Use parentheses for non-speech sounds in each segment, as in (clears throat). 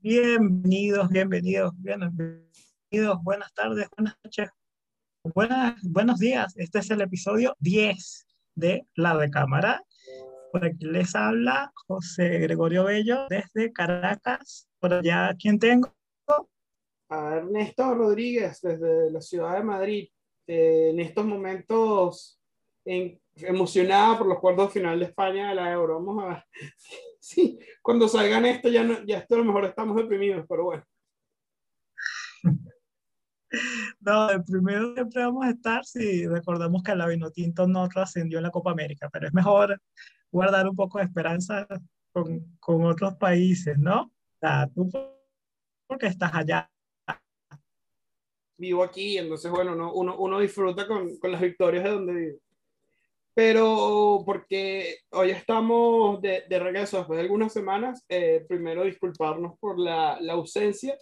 Bienvenidos, bienvenidos, bienvenidos, buenas tardes, buenas noches, buenas, buenos días. Este es el episodio 10 de La de Cámara. Por aquí les habla José Gregorio Bello desde Caracas. Por allá, ¿quién tengo? Ernesto Rodríguez desde la ciudad de Madrid. Eh, en estos momentos en, emocionada por los cuartos de final de España de la Euro. Vamos a. Sí, cuando salgan esto ya, no, ya esto a lo mejor estamos deprimidos, pero bueno. (laughs) No, el primero siempre vamos a estar si recordamos que la Vinotinto no trascendió en la Copa América, pero es mejor guardar un poco de esperanza con, con otros países, ¿no? O sea, tú porque estás allá. Vivo aquí, entonces, bueno, no, uno, uno disfruta con, con las victorias de donde vive pero porque hoy estamos de, de, regreso después de algunas semanas, eh, primero disculparnos por la, la, ausencia.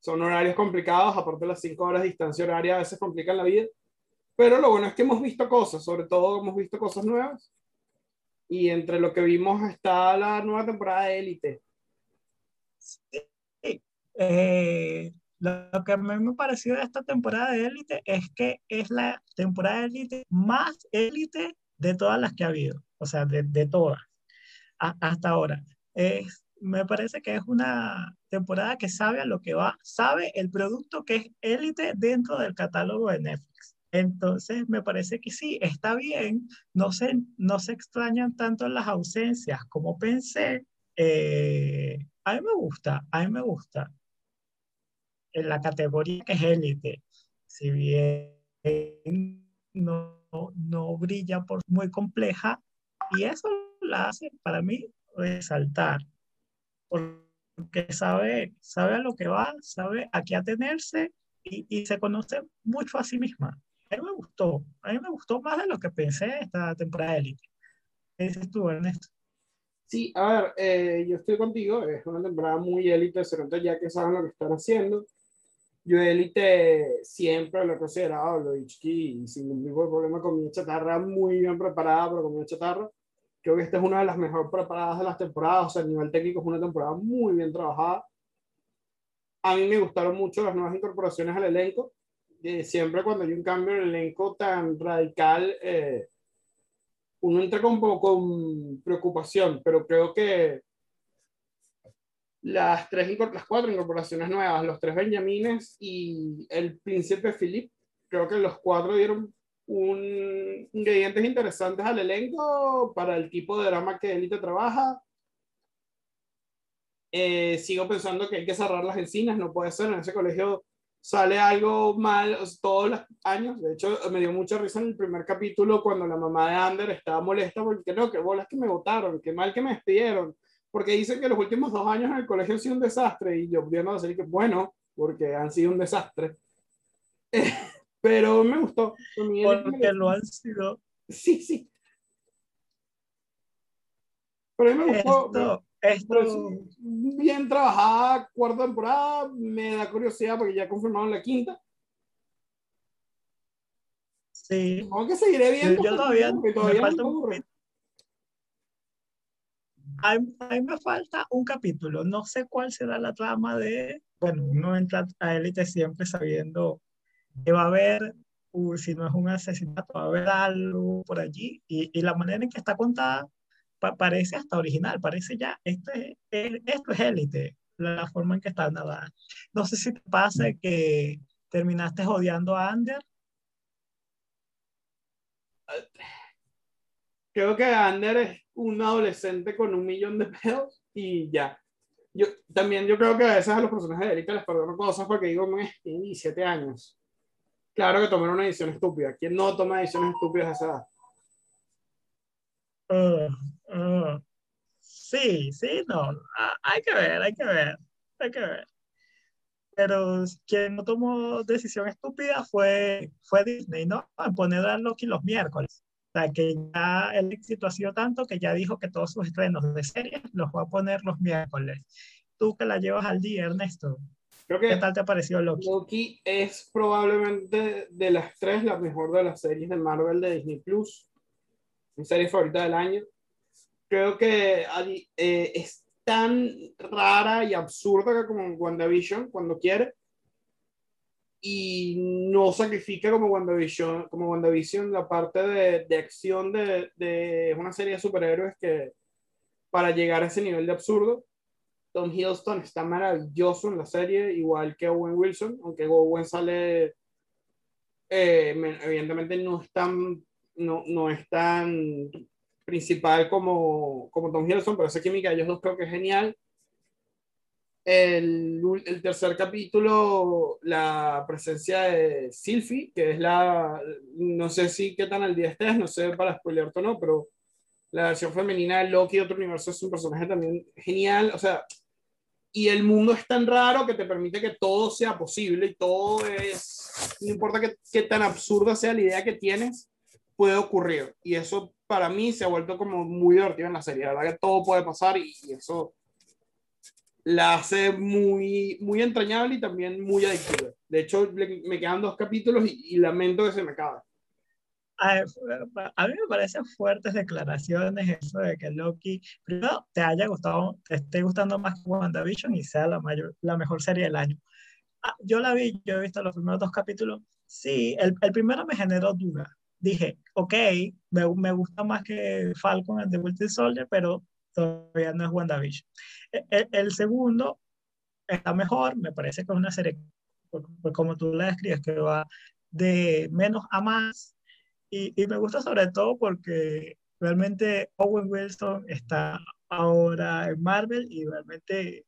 Son horarios complicados, aparte de las cinco horas de distancia horaria a veces complican la vida. Pero lo bueno es que hemos visto cosas, sobre todo hemos visto cosas nuevas. Y entre lo que vimos está la nueva temporada de Élite. Sí. Eh, lo que a mí me ha parecido de esta temporada de élite es que es la temporada de élite más élite de todas las que ha habido, o sea, de, de todas hasta ahora. Es, me parece que es una temporada que sabe a lo que va, sabe el producto que es élite dentro del catálogo de Netflix. Entonces, me parece que sí, está bien, no se, no se extrañan tanto las ausencias como pensé. Eh, a mí me gusta, a mí me gusta en la categoría que es élite, si bien no, no brilla por muy compleja, y eso la hace para mí resaltar, porque sabe, sabe a lo que va, sabe a qué atenerse y, y se conoce mucho a sí misma. A mí me gustó, a mí me gustó más de lo que pensé esta temporada élite. ¿Qué dices tú, Ernesto? Sí, a ver, eh, yo estoy contigo, es una temporada muy élite, se nota ya que saben lo que están haciendo. Yo élite siempre lo he considerado, lo he dicho aquí, sin ningún tipo de problema, comida chatarra muy bien preparada para comida chatarra. Creo que esta es una de las mejor preparadas de las temporadas, o sea, a nivel técnico es una temporada muy bien trabajada. A mí me gustaron mucho las nuevas incorporaciones al elenco. Eh, siempre cuando hay un cambio en el elenco tan radical, eh, uno entra con con preocupación, pero creo que las, tres, las cuatro incorporaciones nuevas, los tres Benjamines y el príncipe Philip, creo que los cuatro dieron un, ingredientes interesantes al elenco para el tipo de drama que Elite trabaja. Eh, sigo pensando que hay que cerrar las encinas, no puede ser, en ese colegio sale algo mal todos los años. De hecho, me dio mucha risa en el primer capítulo cuando la mamá de Ander estaba molesta porque no, que bolas que me votaron, qué mal que me despidieron porque dicen que los últimos dos años en el colegio han sido un desastre y yo pudiendo decir que bueno, porque han sido un desastre. (laughs) pero me gustó. Porque lo han sido. Sí, sí. Pero a mí me gustó. Esto, esto... bien trabajada, cuarta temporada, me da curiosidad porque ya confirmaron la quinta. Sí. Supongo que seguiré viendo. Yo todavía, todavía me falta un a, mí me falta un capítulo. No sé cuál será la trama de. Bueno, uno entra a élite siempre sabiendo que va a haber, uh, si no es un asesinato, va a haber algo por allí. Y, y la manera en que está contada pa parece hasta original. Parece ya, este, esto es élite, la, forma en que está nada. No sé si te pasa que terminaste odiando a Ander. Creo que Ander es un adolescente con un millón de pedos y ya. Yo, también yo creo que a veces a los personajes de Erika les perdono cosas porque digo, tiene 17 años. Claro que tomaron una edición estúpida. ¿Quién no toma ediciones estúpidas a esa edad? Uh, uh, sí, sí, no. Uh, hay que ver, hay que ver, hay que ver. Pero quien no tomó decisión estúpida fue, fue Disney, ¿no? Poner a Loki los miércoles. Sea, que ya el éxito ha sido tanto que ya dijo que todos sus estrenos de series los va a poner los miércoles. Tú que la llevas al día, Ernesto. Creo que ¿Qué tal te ha parecido Loki? Loki es probablemente de las tres la mejor de las series de Marvel de Disney Plus. Mi serie favorita del año. Creo que eh, es, tan rara y absurda como en WandaVision cuando quiere y no sacrifica como WandaVision, como WandaVision la parte de, de acción de, de, una serie de superhéroes que para llegar a ese nivel de absurdo. Tom Hiddleston está maravilloso en la serie, igual que Owen Wilson, aunque Owen sale, eh, evidentemente no es tan, no, no es tan principal como, como Tom Hiddleston, pero esa química de ellos dos creo que es genial el, el, tercer capítulo, la presencia de Sylvie, que es la, no sé si qué tan al día estés, no sé para spoiler o no, pero la versión femenina de Loki otro universo es un personaje también genial, o sea, y el mundo es tan raro que te permite que todo sea posible y todo es, no importa qué, qué tan absurda sea la idea que tienes, puede ocurrir. Y eso para mí se ha vuelto como muy divertido en la serie, la verdad que todo puede pasar y, y eso la hace muy, muy entrañable y también muy adictiva. De hecho, me quedan dos capítulos y, lamento que se me acabe. A, a, mí me parecen fuertes declaraciones eso de que Loki, primero, te haya gustado, te esté gustando más que WandaVision y sea la, mayor, la mejor serie del año. Ah, yo la vi, yo he visto los primeros dos capítulos. Sí, el, el primero me generó duda. Dije, ok, me, me gusta más que Falcon and the Winter Soldier, pero todavía no es WandaVision. El, el, segundo está mejor, me parece que es una serie, como tú la describes, que va de menos a más. Y, y, me gusta sobre todo porque realmente Owen Wilson está ahora en Marvel y realmente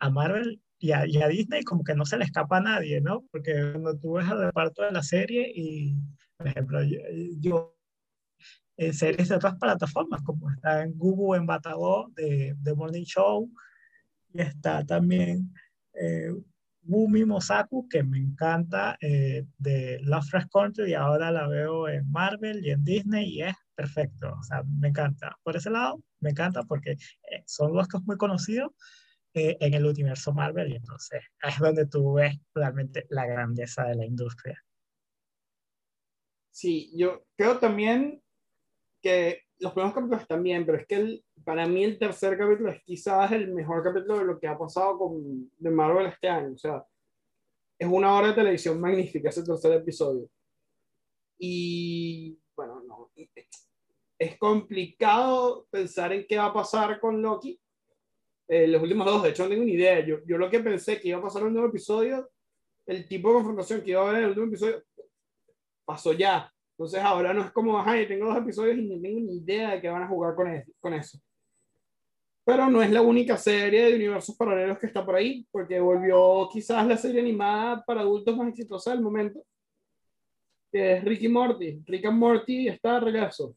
a Marvel y a, y a, Disney como que no se le escapa a nadie, ¿no? Porque cuando tú ves el reparto de la serie y, por ejemplo, yo, yo eh, series de otras plataformas, como está en Google en Batagó de, de Morning Show, y está también eh, Mosaku, que me encanta, eh, de Lovecraft Country, y ahora la veo en Marvel y en Disney, y es perfecto, o sea, me encanta. Por ese lado, me encanta porque eh, son dos que es muy conocidos eh, en el universo Marvel, y entonces es donde tú ves realmente la grandeza de la industria. Sí, yo creo también que los primeros capítulos están bien, pero es que el, para mí el tercer capítulo es quizás el mejor capítulo de lo que ha pasado con de Marvel este año. O sea, es una hora de televisión magnífica ese tercer episodio. Y bueno, no, es complicado pensar en qué va a pasar con Loki. Eh, los últimos dos, de hecho, no tengo ni idea. Yo, yo lo que pensé que iba a pasar en el nuevo episodio, el tipo de confrontación que iba a haber en el último episodio, pasó ya. Entonces ahora no es como, ay, tengo dos episodios y no tengo ni idea de qué van a jugar con, eso. Pero no es la única serie de universos paralelos que está por ahí, porque volvió quizás la serie animada para adultos más exitosa del momento, que es Ricky Morty. Rick and Morty está de regreso.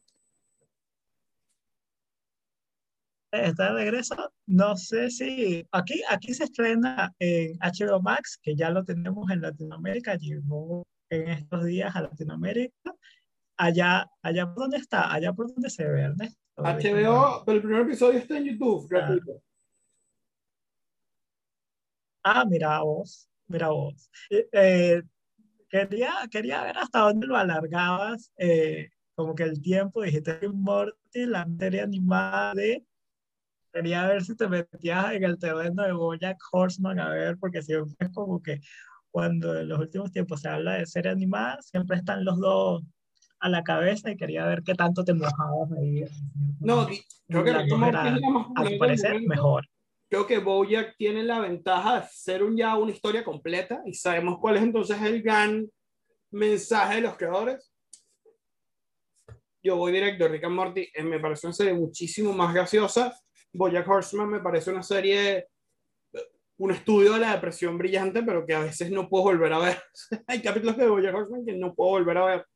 Está de regreso. No sé si aquí, aquí se estrena en HBO Max, que ya lo tenemos en Latinoamérica, llegó en estos días a Latinoamérica. Allá, allá por donde está, allá por donde se ve, Ernesto. HBO, pero el primer episodio está en YouTube, ah. gratuito. Ah, mira vos, mira vos. Eh, eh, quería, quería ver hasta dónde lo alargabas, eh, como que el tiempo, dijiste Morty, la serie animada de... Quería ver si te metías en el terreno de Bojack Horseman, a ver, porque siempre es como que cuando en los últimos tiempos se habla de serie animada, siempre están los dos a la cabeza y quería ver qué tanto te mojabas ahí. No, creo que la era, a tu parecer, mejor. Creo que Bojack tiene la ventaja de ser un, ya una historia completa y sabemos cuál es entonces el gran mensaje de los creadores. Yo voy directo, Rick and Morty eh, me parece una serie muchísimo más graciosa. Bojack Horseman me parece una serie un estudio de la depresión brillante, pero que a veces no puedo volver a ver. (laughs) Hay capítulos de Bojack Horseman que no puedo volver a ver.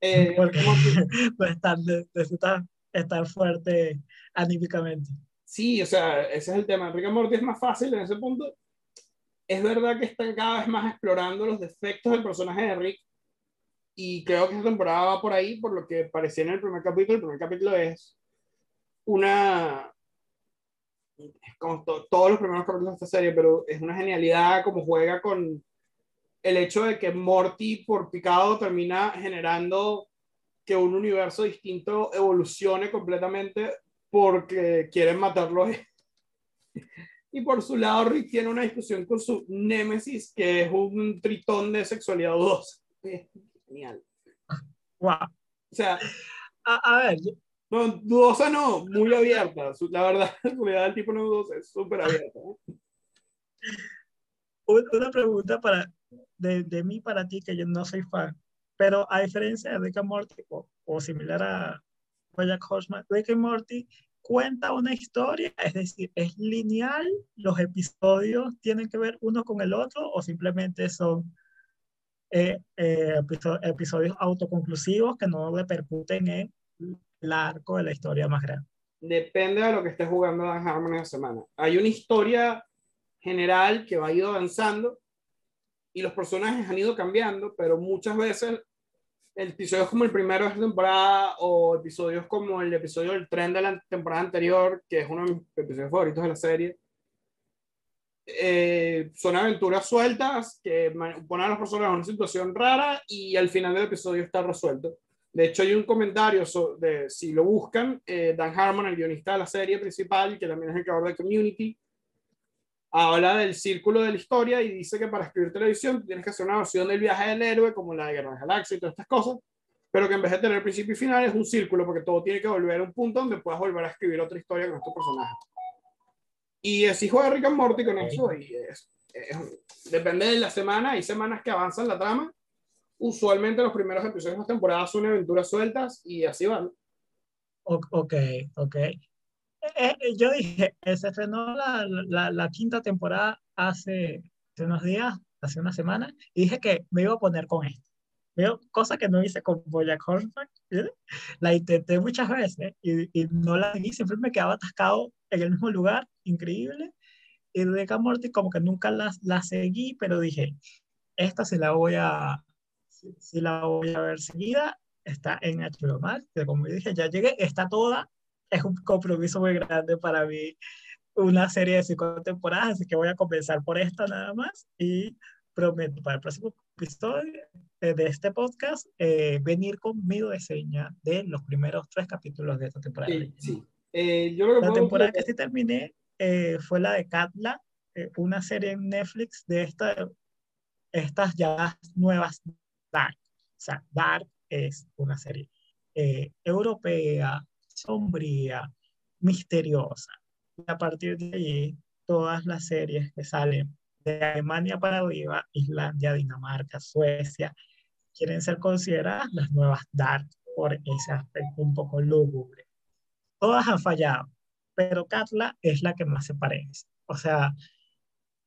Eh, (laughs) Porque (laughs) pues estar, estar, estar fuerte anímicamente. Sí, o sea, ese es el tema. Rick and Morty es más fácil en ese punto. Es verdad que están cada vez más explorando los defectos del personaje de Rick. Y creo que esta temporada va por ahí, por lo que parecía en el primer capítulo. El primer capítulo es una, como todos los primeros capítulos de esta serie, pero es una genialidad como juega con el hecho de que Morty por picado termina generando que un universo distinto evolucione completamente porque quieren matarlo. (laughs) Y por su lado, Rick tiene una discusión con su némesis, que es un tritón de sexualidad dudosa. Genial. Wow. O sea, A, a ver, no, dudosa no, muy abierta. La verdad, la realidad del tipo no dudosa, es súper abierta. ¿eh? un- una pregunta para, de, de mí para ti, que yo no soy fan, pero a diferencia de Rick and Morty o, o similar a Bojack Horseman, Rick and Morty cuenta una historia, es decir, es lineal, los episodios tienen que ver uno con el otro o simplemente son eh, eh, episo- episodios autoconclusivos que no repercuten en el arco de la historia más grande. Depende de lo que esté jugando Dan Harmon esa semana. Hay una historia general que va ir avanzando y los personajes han ido cambiando, pero muchas veces episodios como el primero de esta temporada o episodios como el episodio del tren de la temporada anterior, que es uno de mis episodios favoritos de la serie, eh, son aventuras sueltas que ponen a los personajes en una situación rara y al final del episodio está resuelto. De hecho, hay un comentario so- de, si lo buscan, eh, Dan Harmon, el guionista de la serie principal, que también es el creador de Community, habla del círculo de la historia y dice que para escribir televisión tienes que hacer una versión del viaje del héroe, como la de Guerra de las Galaxias y todas estas cosas, pero que en vez de tener principio y final es un círculo, porque todo tiene que volver a un punto donde puedas volver a escribir otra historia con estos personajes. Y así juega Rick and Morty con eso, y es, es- depende de la semana, hay semanas que avanzan la trama, usualmente los primeros episodios de las temporadas son aventuras sueltas y así van. Ok, ok. Eh, eh, yo dije, eh, se estrenó la, la, la quinta temporada hace, hace unos días, hace una semana, y dije que me iba a poner con esto. Cosa que no hice con Bojack Horseman. La intenté muchas veces y, y no la vi, siempre me quedaba atascado en el mismo lugar, increíble. Y Rick and Morty como que nunca la, la seguí, pero dije, esta sí la voy a, sí, sí la voy a ver seguida. Está en HBO Max, que como dije, ya llegué, está toda es un compromiso muy grande para mí una serie de cinco temporadas, así que voy a comenzar por esta nada más y prometo para el próximo episodio eh, de este podcast eh, venir con mi reseña de los primeros tres capítulos de esta temporada. Sí, sí. Eh, yo lo que La temporada decir- que sí terminé eh, fue la de Katla, eh, una serie en Netflix de esta, estas ya nuevas Dark. O sea, Dark es una serie eh, europea, sombría, misteriosa. Y a partir de allí, todas las series que salen de Alemania para arriba, Islandia, Dinamarca, Suecia, quieren ser consideradas las nuevas Dark por ese aspecto un poco lúgubre. Todas han fallado, pero Katla es la que más se parece. O sea,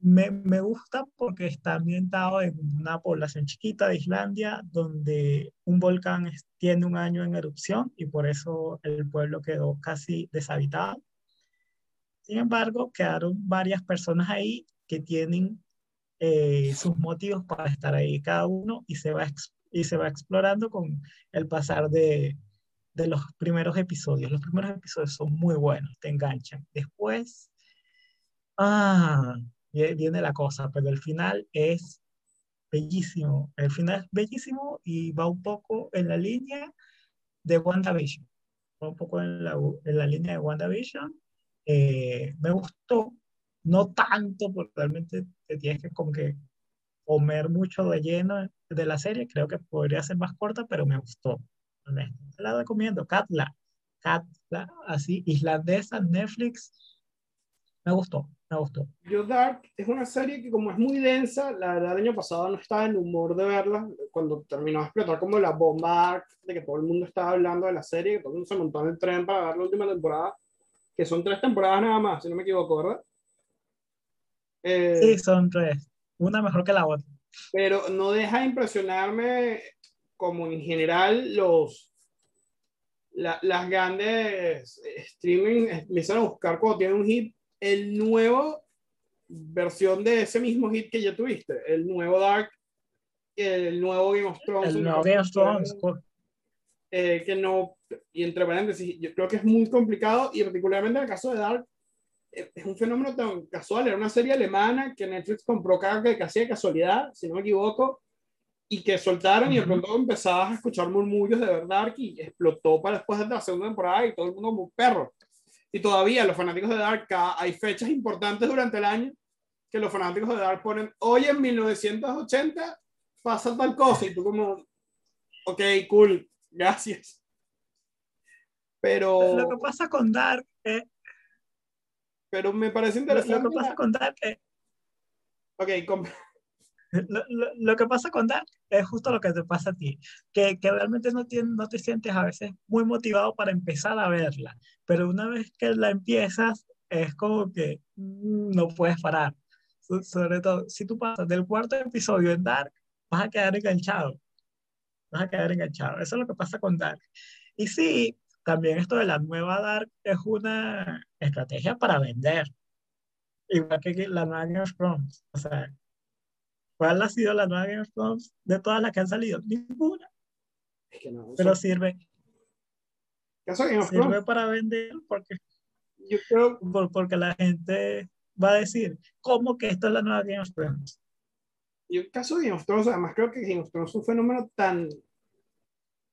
me, gusta porque está ambientado en una población chiquita de Islandia donde un volcán tiene un año en erupción y por eso el pueblo quedó casi deshabitado. Sin embargo, quedaron varias personas ahí que tienen eh, sus motivos para estar ahí cada uno y se va, y se va explorando con el pasar de, de los primeros episodios. Los primeros episodios son muy buenos, te enganchan. Después, ah, viene la cosa, pero el final es bellísimo. El final es bellísimo y va un poco en la línea de WandaVision. Va un poco en la, en la línea de WandaVision. Eh, me gustó, no tanto, porque realmente te tienes que como que comer mucho de lleno de la serie. Creo que podría ser más corta, pero me gustó. La recomiendo. Katla. Katla, así, islandesa, Netflix. Me gustó, me gustó. Yo Dark es una serie que como es muy densa, la verdad el año pasado no estaba en humor de verla, cuando terminó de explotar como la bomba de que todo el mundo estaba hablando de la serie, que todo el mundo se montó en el tren para ver la última temporada, que son tres temporadas nada más, si no me equivoco, ¿verdad? Eh, Sí, son tres. Una mejor que la otra. pero no deja de impresionarme como en general los la- las grandes eh, streaming empiezan a buscar cuando tienen un hit el nuevo versión de ese mismo hit que ya tuviste el nuevo Dark el nuevo Game of Thrones El nuevo Game of Thrones. eh, que no y entre paréntesis yo creo que es muy complicado y particularmente en el caso de Dark eh, es un fenómeno tan casual era una serie alemana que Netflix compró casi de casualidad si no me equivoco y que soltaron y de pronto empezabas a escuchar murmullos de verdad y explotó para después de la segunda temporada y todo el mundo como un perro. Y todavía los fanáticos de Dark, hay fechas importantes durante el año que los fanáticos de Dark ponen, hoy en 1980 pasa tal cosa y tú como, ok, cool, gracias. Pero... Lo que pasa con Dark es... Pero me parece interesante. Lo que pasa con Dark es... Ok, (laughs) lo, lo, que pasa con Dark es justo lo que te pasa a ti, que, que realmente no, tiene, no te sientes a veces muy motivado para empezar a verla, pero una vez que la empiezas es como que mm, no puedes parar. Sobre todo, si tú pasas del cuarto episodio en Dark, vas a quedar enganchado. Vas a quedar enganchado. Eso es lo que pasa con Dark. Y sí, también esto de la nueva Dark es una estrategia para vender. Igual que la nueva Game of Thrones. O sea, ¿Cuál ha sido la nueva Game of Thrones de todas las que han salido? Ninguna. Es que no, Pero sirve. Game of sirve para vender porque, yo creo... porque la gente va a decir, ¿cómo que esto es la nueva Game of Thrones? Yo el caso de Game of Thrones, además creo que Game of Thrones es un fenómeno tan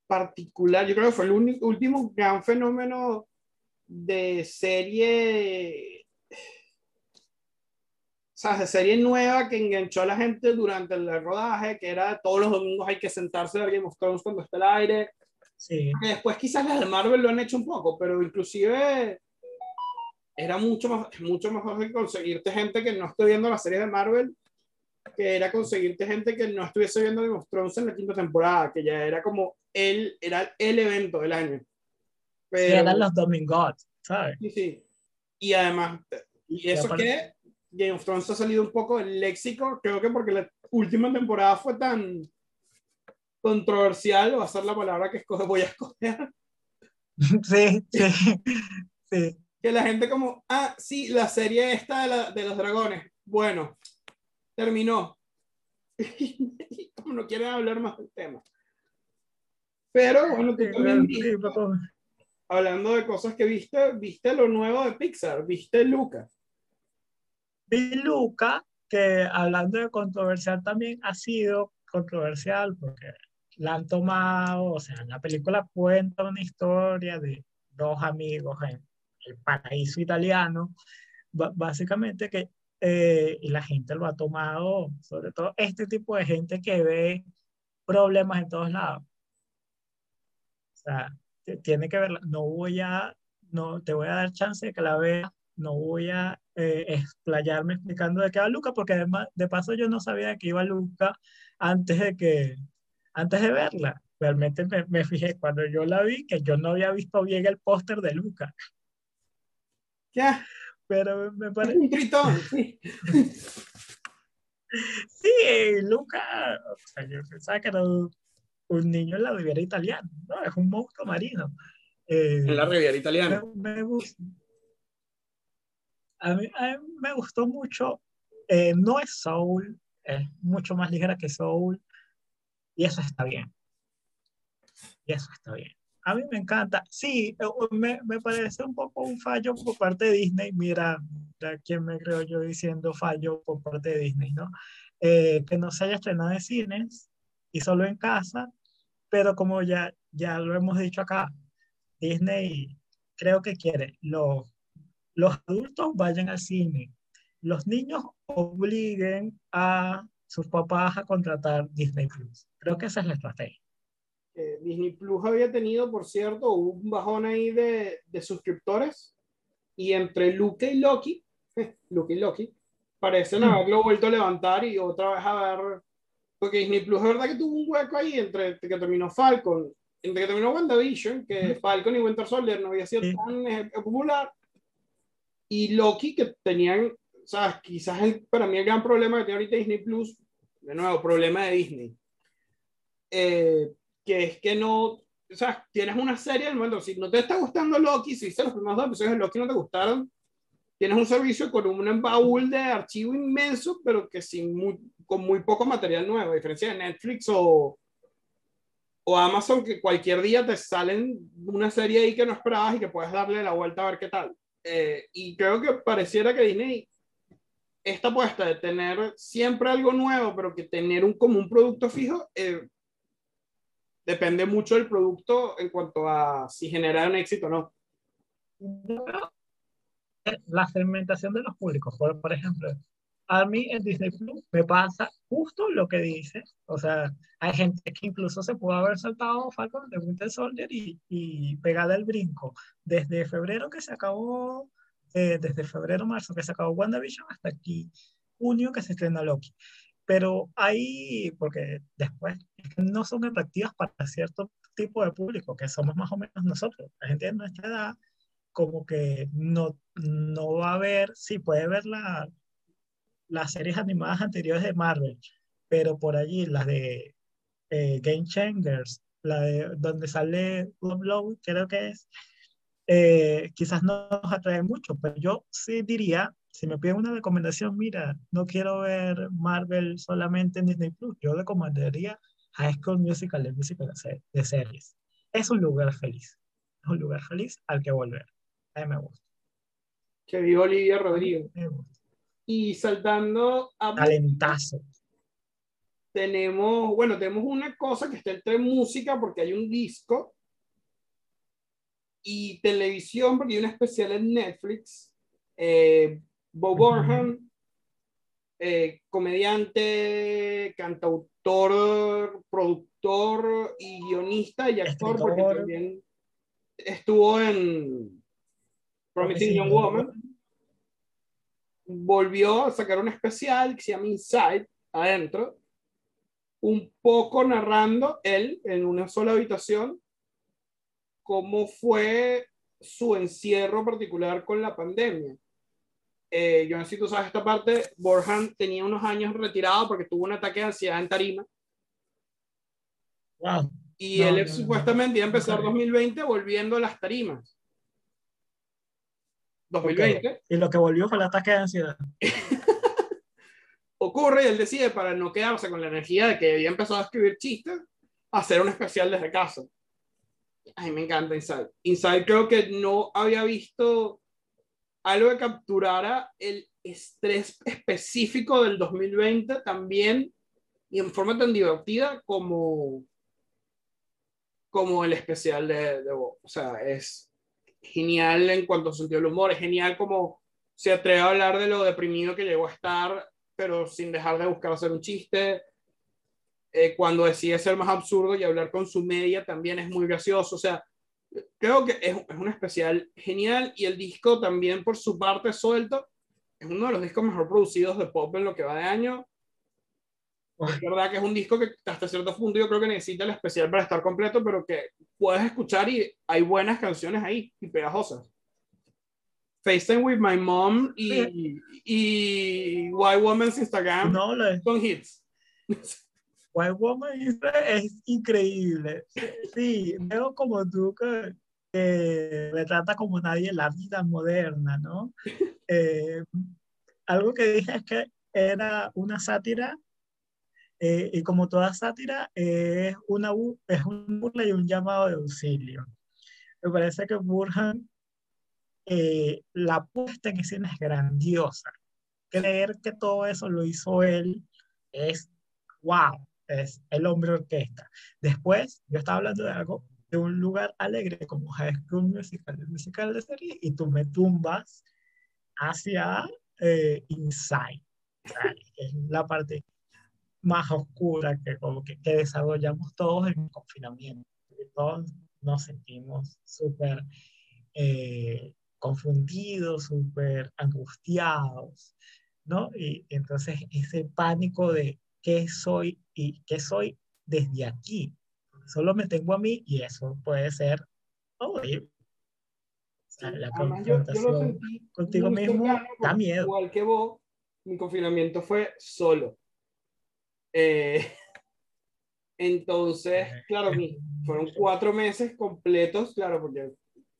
particular. Yo creo que fue el último gran fenómeno de serie sea, serie nueva que enganchó a la gente durante el rodaje, que era todos los domingos hay que sentarse a ver Game of Thrones cuando está el aire. Sí. Que después quizás las de Marvel lo han hecho un poco, pero inclusive era mucho más, mucho más fácil conseguirte gente que no esté viendo la serie de Marvel, que era conseguirte gente que no estuviese viendo Game of Thrones en la quinta temporada, que ya era como el, era el evento del año. Pero, eran los domingos, ¿sabes? Sí, sí. Y además, y eso que Game of Thrones ha salido un poco del léxico, creo que porque la última temporada fue tan controversial, va a ser la palabra que escoge, voy a escoger. (laughs) Sí, sí, (laughs) sí. Que la gente como, ah, sí, la serie esta de, la, de los dragones, bueno, terminó. (laughs) como no quieren hablar más del tema. Pero bueno, tú también viste, hablando de cosas que viste, viste lo nuevo de Pixar, viste Luca. Vi Luca, que hablando de controversial también ha sido controversial porque la han tomado, o sea, la película cuenta una historia de dos amigos en el paraíso italiano, básicamente que eh, y la gente lo ha tomado, sobre todo este tipo de gente que ve problemas en todos lados. O sea, tiene que verla. No voy a, no, te voy a dar chance de que la veas no voy a eh, explayarme explicando de qué va Luca, porque además, de paso yo no sabía de qué iba Luca antes de que, antes de verla. Realmente me, me fijé cuando yo la vi que yo no había visto bien el póster de Luca. Ya. Pero me parece... Un tritón, sí. (laughs) sí, Luca, o sea, yo pensaba que era un, niño en la Riviera Italiana, ¿no? Es un monstruo marino. Eh, en la Riviera Italiana. Me, me gusta a mí, me gustó mucho. Eh, no es Soul, es mucho más ligera que Soul. Y eso está bien. Y eso está bien. A mí me encanta. Sí, eh, me, me parece un poco un fallo por parte de Disney. Mira, quién me creo yo diciendo fallo por parte de Disney, ¿no? Eh, que no se haya estrenado en cines y solo en casa, pero como ya, ya lo hemos dicho acá, Disney creo que quiere los los adultos vayan al cine, los niños obliguen a sus papás a contratar Disney Plus. Creo que esa es la estrategia. Eh, Disney Plus había tenido, por cierto, un bajón ahí de, de suscriptores y entre Luke y Loki, (laughs) Luke y Loki, parecen mm. haberlo vuelto a levantar y otra vez a ver, porque Disney Plus es verdad que tuvo un hueco ahí entre que terminó Falcon, entre que terminó WandaVision, que Falcon y Winter Soldier no había sido tan eh, popular, y Loki, que tenían, sea, quizás el, para mí el gran problema que tiene ahorita Disney Plus, de nuevo, problema de Disney, eh, que es que no, sea, tienes una serie del momento, si no te está gustando Loki, si viste los primeros dos episodios de Loki no te gustaron, tienes un servicio con un baúl de archivo inmenso, pero que sin muy, con muy poco material nuevo, a diferencia de Netflix o, o Amazon, que cualquier día te salen una serie ahí que no esperabas y que puedes darle la vuelta a ver qué tal. Eh, y creo que pareciera que Disney, esta apuesta de tener siempre algo nuevo, pero que tener un, como un producto fijo, eh, depende mucho del producto en cuanto a si genera un éxito o no. la segmentación de los públicos. Por, por ejemplo, a mí en Disney Plus me pasa justo lo que dice. O sea, hay gente que incluso se pudo haber saltado Falcon de Winter Soldier y, y pegada el brinco. Desde febrero que se acabó, eh, desde febrero, marzo que se acabó WandaVision hasta aquí, junio que se estrenó Loki. Pero ahí, porque después no son atractivas para cierto tipo de público, que somos más o menos nosotros. La gente de nuestra edad, como que no, no va a ver, sí puede ver la, las series animadas anteriores de Marvel, pero por allí las de eh, Game Changers, la de donde sale Love Love, creo que es, eh, quizás no nos atrae mucho, pero yo sí diría, si me piden una recomendación, mira, no quiero ver Marvel solamente en Disney Plus, yo recomendaría High School Musical, de música de series. Es un lugar feliz, es un lugar feliz al que volver. A mí me gusta. Que viva Olivia Rodrigo. Me gusta. Y saltando a... Talentazo. Tenemos, bueno, tenemos una cosa que está entre música porque hay un disco y televisión porque hay una especial en Netflix. Eh, Bob Orhan, eh, comediante, cantautor, productor y guionista y actor, porque también estuvo en Promising Young Woman volvió a sacar un especial que se llama Inside, adentro, un poco narrando él en una sola habitación cómo fue su encierro particular con la pandemia. Eh, yo no sé si tú sabes esta parte, Borjan tenía unos años retirado porque tuvo un ataque de ansiedad en tarima. Y él supuestamente iba a empezar 2020 volviendo a las tarimas. 2020. Y lo que volvió fue el ataque de ansiedad. (laughs) Ocurre y él decide, para no quedarse con la energía de que había empezado a escribir chistes, hacer un especial desde casa. Ay, me encanta Inside. Inside creo que no había visto algo que capturara el estrés específico del 2020 también y en forma tan divertida como como el especial de, de O sea, es genial en cuanto a sentido humor, es genial como se atreve a hablar de lo deprimido que llegó a estar, pero sin dejar de buscar hacer un chiste. Eh, cuando decide ser más absurdo y hablar con su media también es muy gracioso. O sea, creo que es, es un especial genial y el disco también por su parte suelto es uno de los discos mejor producidos de pop en lo que va de año. Es verdad que es un disco que hasta cierto punto yo creo que necesita el especial para estar completo, pero que puedes escuchar y hay buenas canciones ahí y pegajosas. FaceTime with my mom y, y White Woman's Instagram no, con hits. White Woman es increíble. Sí, veo como tú que, que retrata como nadie la vida moderna, ¿no? (laughs) Eh, algo que dije es que era una sátira eh, y como toda sátira, es, una, es un burla y un llamado de auxilio. Me parece que Burhan, eh, la puesta en escena es grandiosa. Creer que todo eso lo hizo él es wow, es el hombre orquesta. Después, yo estaba hablando de algo, de un lugar alegre como High School Musical, el musical de serie, y tú me tumbas hacia eh, Inside. Es la parte más oscura que, como que, que desarrollamos todos en el confinamiento. Todos nos sentimos súper eh, confundidos, súper angustiados, ¿no? Y entonces ese pánico de qué soy y qué soy desde aquí. Solo me tengo a mí y eso puede ser horrible. la confrontación contigo mismo da miedo. Igual que vos, mi confinamiento fue solo. Eh, (laughs) entonces, claro, fueron cuatro meses completos, claro, porque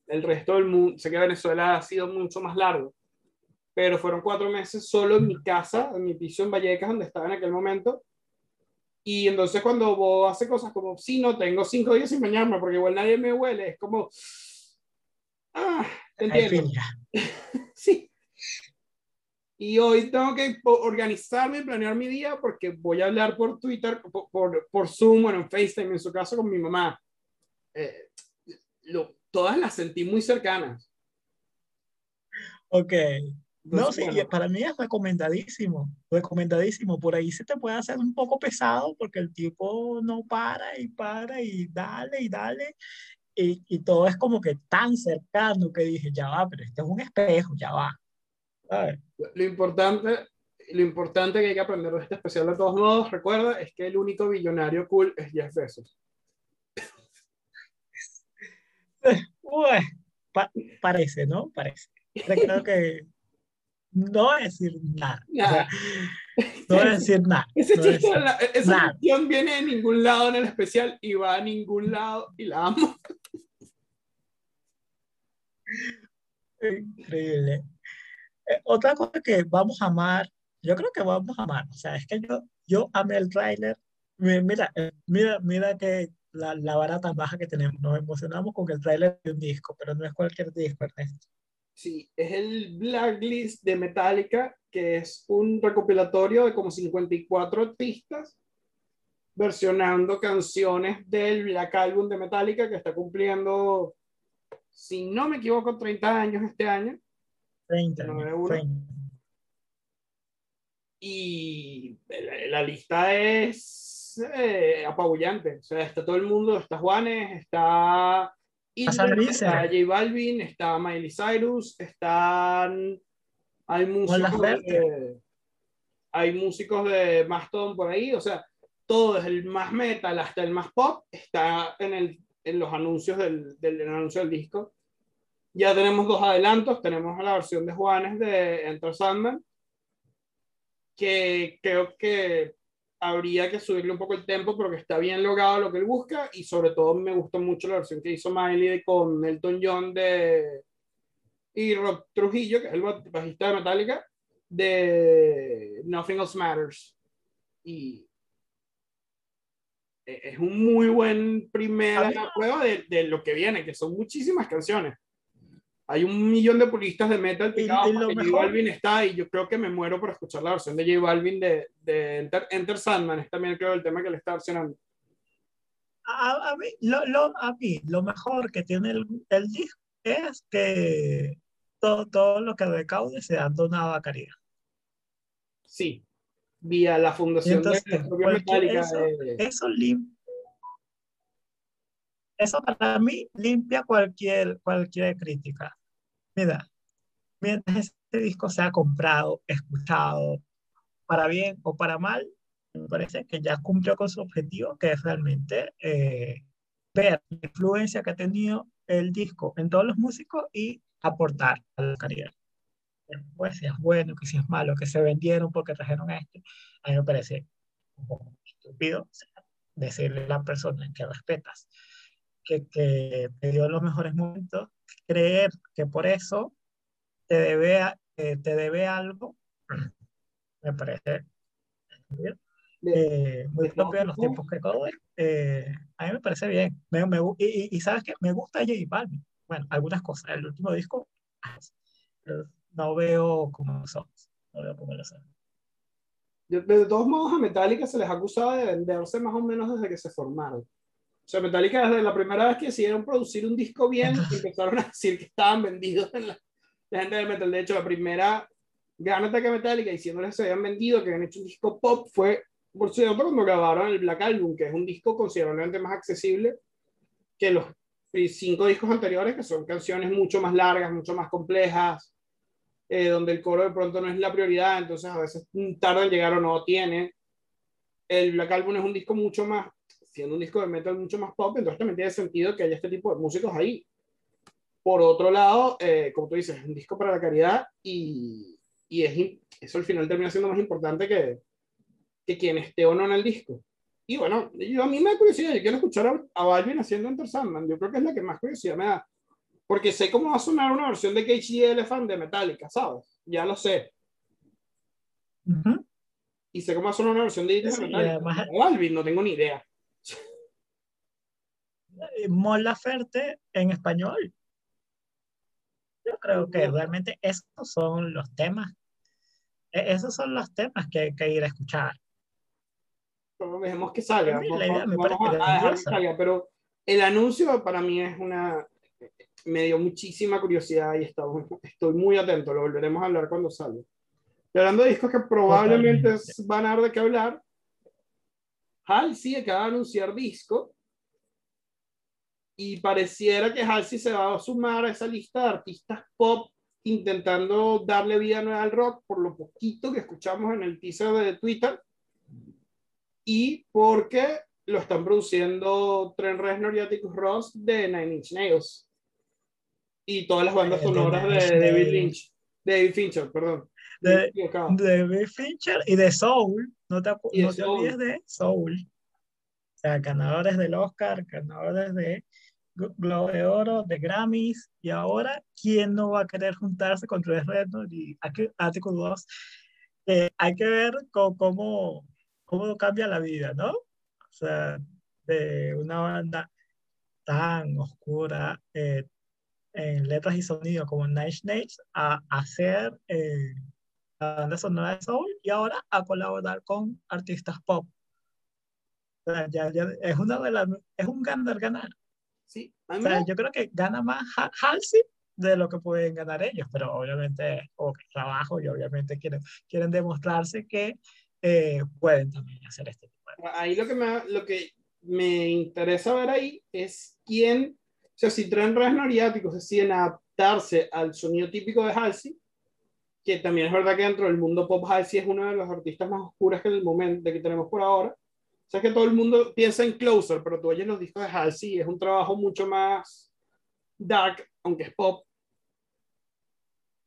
el resto del mundo, sé que Venezuela ha sido mucho más largo, pero fueron cuatro meses solo en mi casa, en mi piso en Vallecas, donde estaba en aquel momento. Y entonces cuando vos haces cosas como, sí, no, tengo cinco días sin bañarme, porque igual nadie me huele, es como, ah, entiendo. (laughs) sí, y hoy tengo que organizarme y planear mi día porque voy a hablar por Twitter, por, por, por Zoom, bueno, en FaceTime, en su caso, con mi mamá. Eh, lo, todas las sentí muy cercanas. Ok. No, sí, para mí es recomendadísimo, recomendadísimo. Por ahí se te puede hacer un poco pesado porque el tipo no para y para y dale y dale. Y, y todo es como que tan cercano que dije, ya va, pero este es un espejo, ya va. Lo importante, lo importante que hay que aprender de este especial de todos modos, recuerda, es que el único billonario cool es Jeff Bezos. (laughs) parece, ¿no? Parece. Creo que no voy a decir nada. no voy a decir nada. (laughs) Ese chiste, esa cuestión viene de ningún lado en el especial y va a ningún lado y la amo. (laughs) Increíble. Eh, otra cosa que vamos a amar, yo creo que vamos a amar, o sea, es que yo, yo amé el tráiler. Mira, eh, mira, mira que la, la vara tan baja que tenemos. Nos emocionamos con el tráiler de un disco, pero no es cualquier disco, Ernesto. Sí, es el Blacklist de Metallica, que es un recopilatorio de como 54 artistas versionando canciones del Black Album de Metallica, que está cumpliendo, si no me equivoco, 30 años este año. 30, Y la, lista es eh, apabullante. O sea, está todo el mundo, está Juanes, está está J Balvin, está Miley Cyrus, están. Hay músicos, de, hay músicos de Maston por ahí, o sea, todo desde el más metal hasta el más pop está en, el, en los anuncios del, del, anuncio del disco. Ya tenemos dos adelantos, tenemos la versión de Juanes de Enter Sandman, que creo que habría que subirle un poco el tempo porque está bien logrado lo que él busca y sobre todo me gustó mucho la versión que hizo Miley con Elton John de y Rob Trujillo, que es el bajista de Metallica, de Nothing Else Matters. Y e-, es un muy buen primera prueba de, de, lo que viene, que son muchísimas canciones hay un millón de puristas de metal picados porque J Balvin está y yo creo que me muero por escuchar la versión de J Balvin de, de Enter, Enter, Sandman, es también creo el tema que le está versionando. A, a, mí, lo, lo, a mí, lo mejor que tiene el, el disco es que todo, todo lo que recaude se ha donado a caridad. Sí, vía la fundación de la. Eso, de... eso limpia eso para mí limpia cualquier, cualquier crítica. Mira, mientras este disco sea comprado, escuchado, para bien o para mal, me parece que ya cumplió con su objetivo, que es realmente eh, ver la influencia que ha tenido el disco en todos los músicos y aportar a la calidad. Pues si es bueno, que si es malo, que se vendieron porque trajeron este, a mí me parece un poco estúpido decirle a la persona que respetas que, que te dio los mejores momentos, creer que por eso te debe, eh, te debe algo, (clears throat) me parece eh, muy propio de los tiempos que corren. Eh, a mí me parece bien. Me, me, y, y, sabes que me gusta J Balvin. Bueno, algunas cosas. El último disco, no veo cómo son. No veo cómo lo son. De, de, todos modos, a Metallica se les acusa de venderse más o menos desde que se formaron. O sea, Metallica desde la primera vez que decidieron producir un disco bien, empezaron a decir que estaban vendidos en la, gente de metal. De hecho, la primera gran ataque Metallica diciéndoles que se habían vendido, que habían hecho un disco pop, fue por cierto cuando grabaron el Black Album, que es un disco considerablemente más accesible que los cinco discos anteriores, que son canciones mucho más largas, mucho más complejas, eh, donde el coro de pronto no es la prioridad, entonces a veces tarda en llegar o no tiene. El Black Album es un disco mucho más siendo un disco de metal mucho más pop, entonces también tiene sentido que haya este tipo de músicos ahí. Por otro lado, eh, como tú dices, es un disco para la caridad y, y es, eso al final termina siendo más importante que, que quien esté o no en el disco. Y bueno, yo, a mí me da curiosidad, yo quiero escuchar a, a Balvin haciendo Enter Sandman, yo creo que es la que más curiosidad me da, porque sé cómo va a sonar una versión de Cage the Elephant de Metallica, ¿sabes? Ya lo sé. Y sé cómo va a sonar una versión de, de Metallica. Balvin, no tengo ni idea. Mon Laferte en español. Yo creo que realmente esos son los temas. E-, esos son los temas que hay que ir a escuchar. Pero dejemos que salga. pero el anuncio para mí es una me dio muchísima curiosidad y estoy, estoy muy atento, lo volveremos a hablar cuando salga. Y hablando de discos que probablemente van a dar de qué hablar, Halsey acaba de anunciar disco y pareciera que Halsey se va a sumar a esa lista de artistas pop intentando darle vida nueva al rock por lo poquito que escuchamos en el teaser de Twitter y porque lo están produciendo Trent Reznor y Atticus Ross de Nine Inch Nails y todas las bandas sonoras de David Lynch, David Fincher, perdón. De, David Fincher y de Soul, no te, no te olvides de Soul. O sea, ganadores del Oscar, ganadores de Globo de Oro, de Grammys, y ahora, ¿quién no va a querer juntarse con Trent Reznor y Atticus Ross? Eh, hay que ver cómo, cómo cambia la vida, ¿no? O sea, de una banda tan oscura eh, en letras y sonido como Night Nails a hacer eh, la banda sonora de soul y ahora a colaborar con artistas pop. O sea, ya, ya es, una de las, es un ganar-ganar. Sí, o sea, yo creo que gana más Halsey de lo que pueden ganar ellos, pero obviamente, o trabajo y obviamente quieren, quieren demostrarse que eh, pueden también hacer este tipo de Ahí lo que, me, lo que me interesa ver ahí es quién, o sea, si Trent Reznor y Atticus deciden adaptarse al sonido típico de Halsey, que también es verdad que dentro del mundo pop Halsey es uno de los artistas más oscuros que el momento que tenemos por ahora. O sea, que todo el mundo piensa en Closer, pero tú oyes los discos de Halsey, es un trabajo mucho más dark, aunque es pop,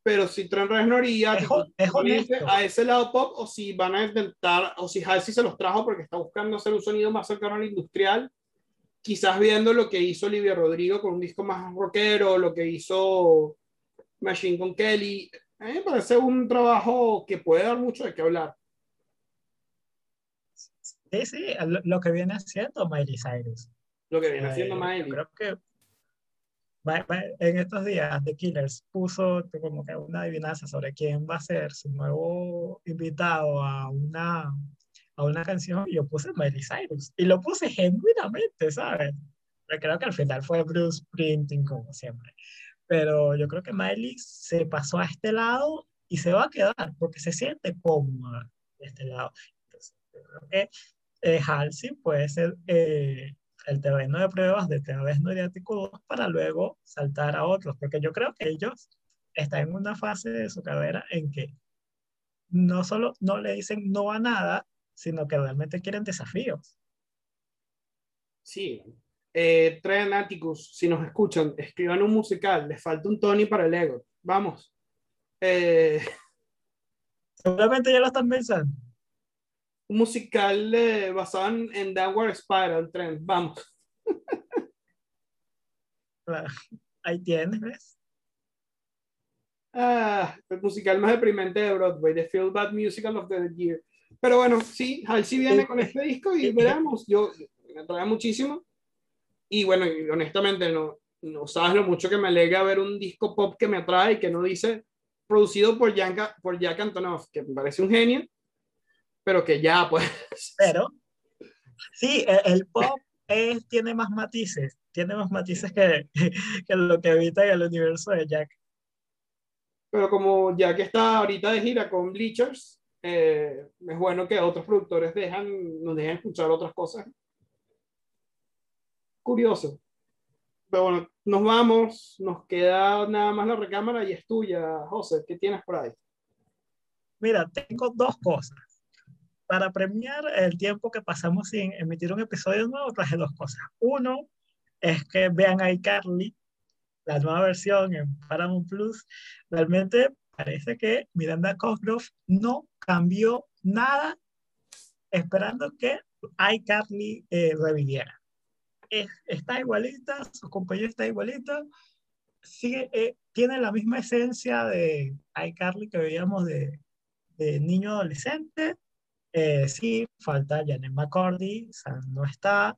pero si Trent Reznor y a ese lado pop o si van a intentar, o si Halsey se los trajo porque está buscando hacer un sonido más cercano al industrial, quizás viendo lo que hizo Olivia Rodrigo con un disco más rockero, lo que hizo Machine con Kelly, a mí me parece un trabajo que puede dar mucho de qué hablar. Sí, sí, lo, que viene haciendo Miley Cyrus. Lo que viene haciendo eh, Miley. Creo que en estos días The Killers puso como que una adivinanza sobre quién va a ser su nuevo invitado a una, a una canción y yo puse Miley Cyrus y lo puse genuinamente, ¿sabes? Pero creo que al final fue Bruce Printing como siempre. Pero yo creo que Miley se pasó a este lado y se va a quedar porque se siente cómoda de este lado. Entonces, yo creo que eh, Halsey puede ser eh, el terreno de pruebas de través mediático para luego saltar a otros, porque yo creo que ellos están en una fase de su carrera en que no solo no le dicen no a nada, sino que realmente quieren desafíos. Sí. Eh, Tren Atticus, si nos escuchan, escriban un musical, les falta un Tony para el ego. Vamos. Eh... Seguramente ya lo están pensando un musical eh, basado en, en, Downward Spiral, Trend. Vamos. (laughs) Ahí tienes, ¿ves? Ah, el musical más deprimente de Broadway, The Feel Bad Musical of the Year. Pero bueno, sí, Halsey viene con este disco y (laughs) veremos. Yo me atrae muchísimo. Y bueno, honestamente, no, no sabes lo mucho que me alegra ver un disco pop que me atrae y que no dice producido por, Jack, por Jack Antonoff, que me parece un genio pero que ya, pues. Pero, sí, e, el, pop es, tiene más matices, tiene más matices que, (laughs) que lo que habita en el universo de Jack. Pero como Jack está ahorita de gira con Bleachers, eh, es bueno que otros productores dejan, nos dejen escuchar otras cosas. Curioso. Pero bueno, nos vamos, nos queda nada más la recámara y es tuya, José. ¿Qué tienes por ahí? Mira, tengo dos cosas para premiar el tiempo que pasamos sin emitir un episodio nuevo, traje dos cosas. Uno es que vean iCarly, la nueva versión en Paramount Plus. Realmente parece que Miranda Cosgrove no cambió nada esperando que iCarly eh, reviviera. está igualita, su compañero está igualita, eh, tiene la misma esencia de iCarly que veíamos de niño adolescente, eh, sí, falta Janet McCordy, no está.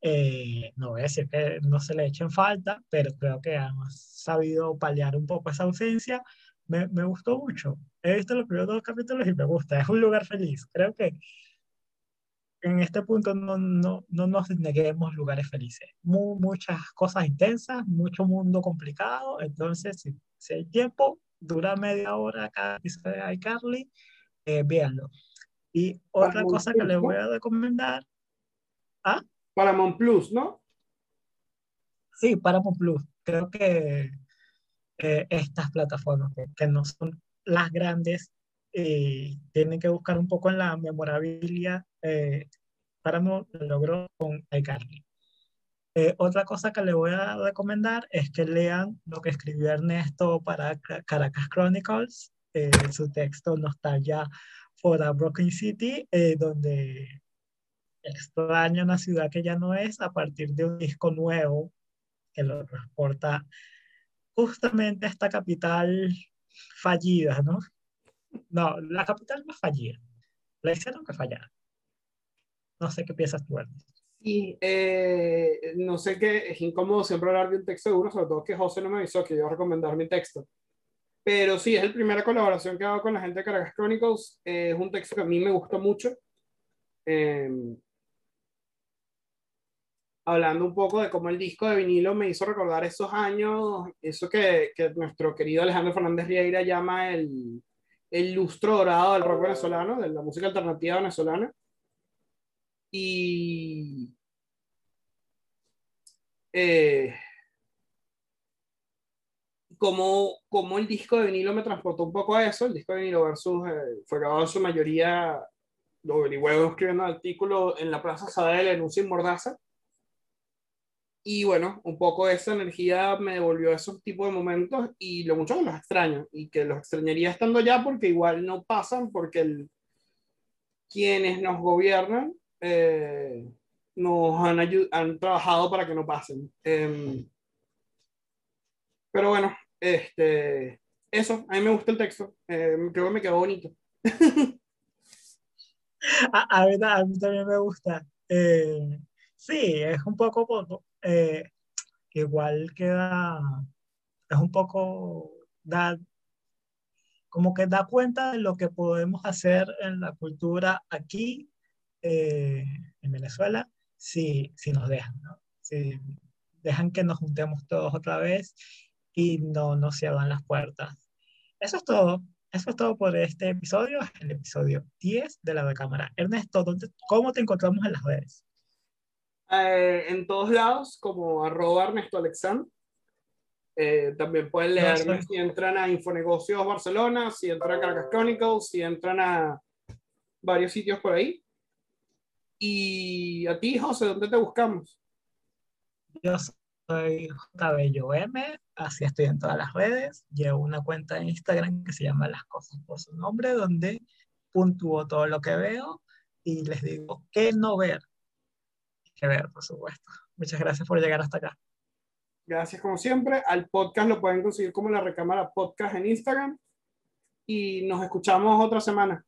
Eh, no voy a decir que no se le echen falta, pero creo que han sabido paliar un poco esa ausencia. Me, me, gustó mucho. He visto los primeros dos capítulos y me gusta. (laughs) Es un lugar feliz. Creo que en este punto no, no, no nos neguemos lugares felices. muchas cosas intensas, mucho mundo complicado, entonces si, si hay tiempo, dura media hora cada episodio de iCarly, eh, véanlo. Y otra cosa que les voy a recomendar. ¿Ah? Paramount Plus, ¿no? Sí, Paramount Plus. Creo que eh, estas plataformas, que, no son las grandes, eh, tienen que buscar un poco en la memorabilia. Eh, Paramount lo logró con iCarly. Eh, otra cosa que le voy a recomendar es que lean lo que escribió Ernesto para Caracas Chronicles, eh, su texto Nostalgia for a Broken City, eh, donde extraña una ciudad que ya no es a partir de un disco nuevo que lo transporta justamente a esta capital fallida, ¿no? No, la capital no fallida. La hicieron que fallar. No sé qué piensas tú. Y eh, no sé qué, es incómodo siempre hablar de un texto de uno, sobre todo que José no me avisó que a recomendar mi texto. Pero sí, es la primera colaboración que hago con la gente de Caracas Chronicles. Eh, es un texto que a mí me gusta mucho. Em, hablando un poco de cómo el disco de vinilo me hizo recordar esos años, eso que, que nuestro querido Alejandro Fernández Rieira llama el, el lustro dorado del rock venezolano, de la música alternativa venezolana y eh, como, como el disco de vinilo me transportó un poco a eso, el disco de vinilo versus eh, fue grabado en su mayoría, lo averigué escribiendo artículo en la Plaza Sadel en un sin mordaza. Y bueno, un poco esa energía me devolvió esos tipos de momentos y lo mucho que los extraño y que los extrañaría estando allá porque igual no pasan porque el, quienes nos gobiernan eh, nos han, han trabajado para que no pasen. Em, pero bueno, este, eso, a mí me gusta el texto, em, creo que me quedó bonito. (laughs) a, mí, a, mí, también me gusta. Eh, sí, es un poco, eh, igual queda, es un poco, da, como que da cuenta de lo que podemos hacer en la cultura aquí eh, en Venezuela si, si nos dejan, ¿no? Si dejan que nos juntemos todos otra vez y no nos cierran las puertas. Eso es todo. Eso es todo por este episodio, el episodio 10 de la cámara. Ernesto, ¿dónde, ¿cómo te encontramos en las redes? Eh, en todos lados, como arroba Ernesto Alexand. Eh, también pueden leerme si entran a Infonegocios Barcelona, si entran a Caracas Chronicles, si entran a varios sitios por ahí. Y a ti, José, ¿dónde te buscamos? Yo soy JBelloM, así estoy en todas las redes. Llevo una cuenta de Instagram que se llama Las Cosas por su nombre, donde puntúo todo lo que veo y les digo qué no ver. Qué ver, por supuesto. Muchas gracias por llegar hasta acá. Gracias como siempre. Al podcast lo pueden conseguir como la recámara podcast en Instagram. Y nos escuchamos otra semana.